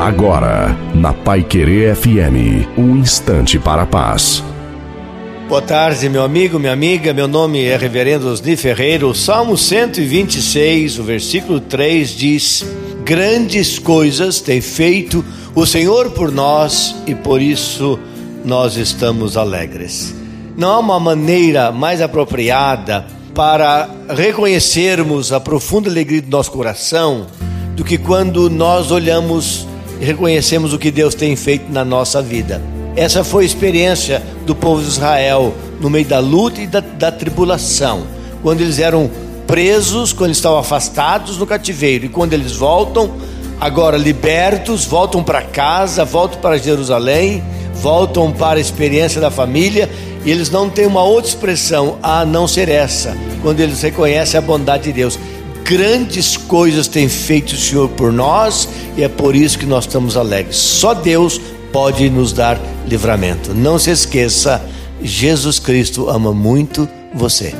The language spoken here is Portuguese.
Agora, na Pai Querer FM, um instante para a paz. Boa tarde, meu amigo, minha amiga. Meu nome é Reverendo Osni Ferreira. O Salmo 126, o versículo 3 diz: Grandes coisas tem feito o Senhor por nós e por isso nós estamos alegres. Não há uma maneira mais apropriada para reconhecermos a profunda alegria do nosso coração do que quando nós olhamos e reconhecemos o que Deus tem feito na nossa vida. Essa foi a experiência do povo de Israel no meio da luta e da, da tribulação, quando eles eram presos, quando estavam afastados no cativeiro. E quando eles voltam, agora libertos, voltam para casa, voltam para Jerusalém, voltam para a experiência da família. E eles não têm uma outra expressão a não ser essa, quando eles reconhecem a bondade de Deus grandes coisas tem feito o Senhor por nós e é por isso que nós estamos alegres. Só Deus pode nos dar livramento. Não se esqueça, Jesus Cristo ama muito você.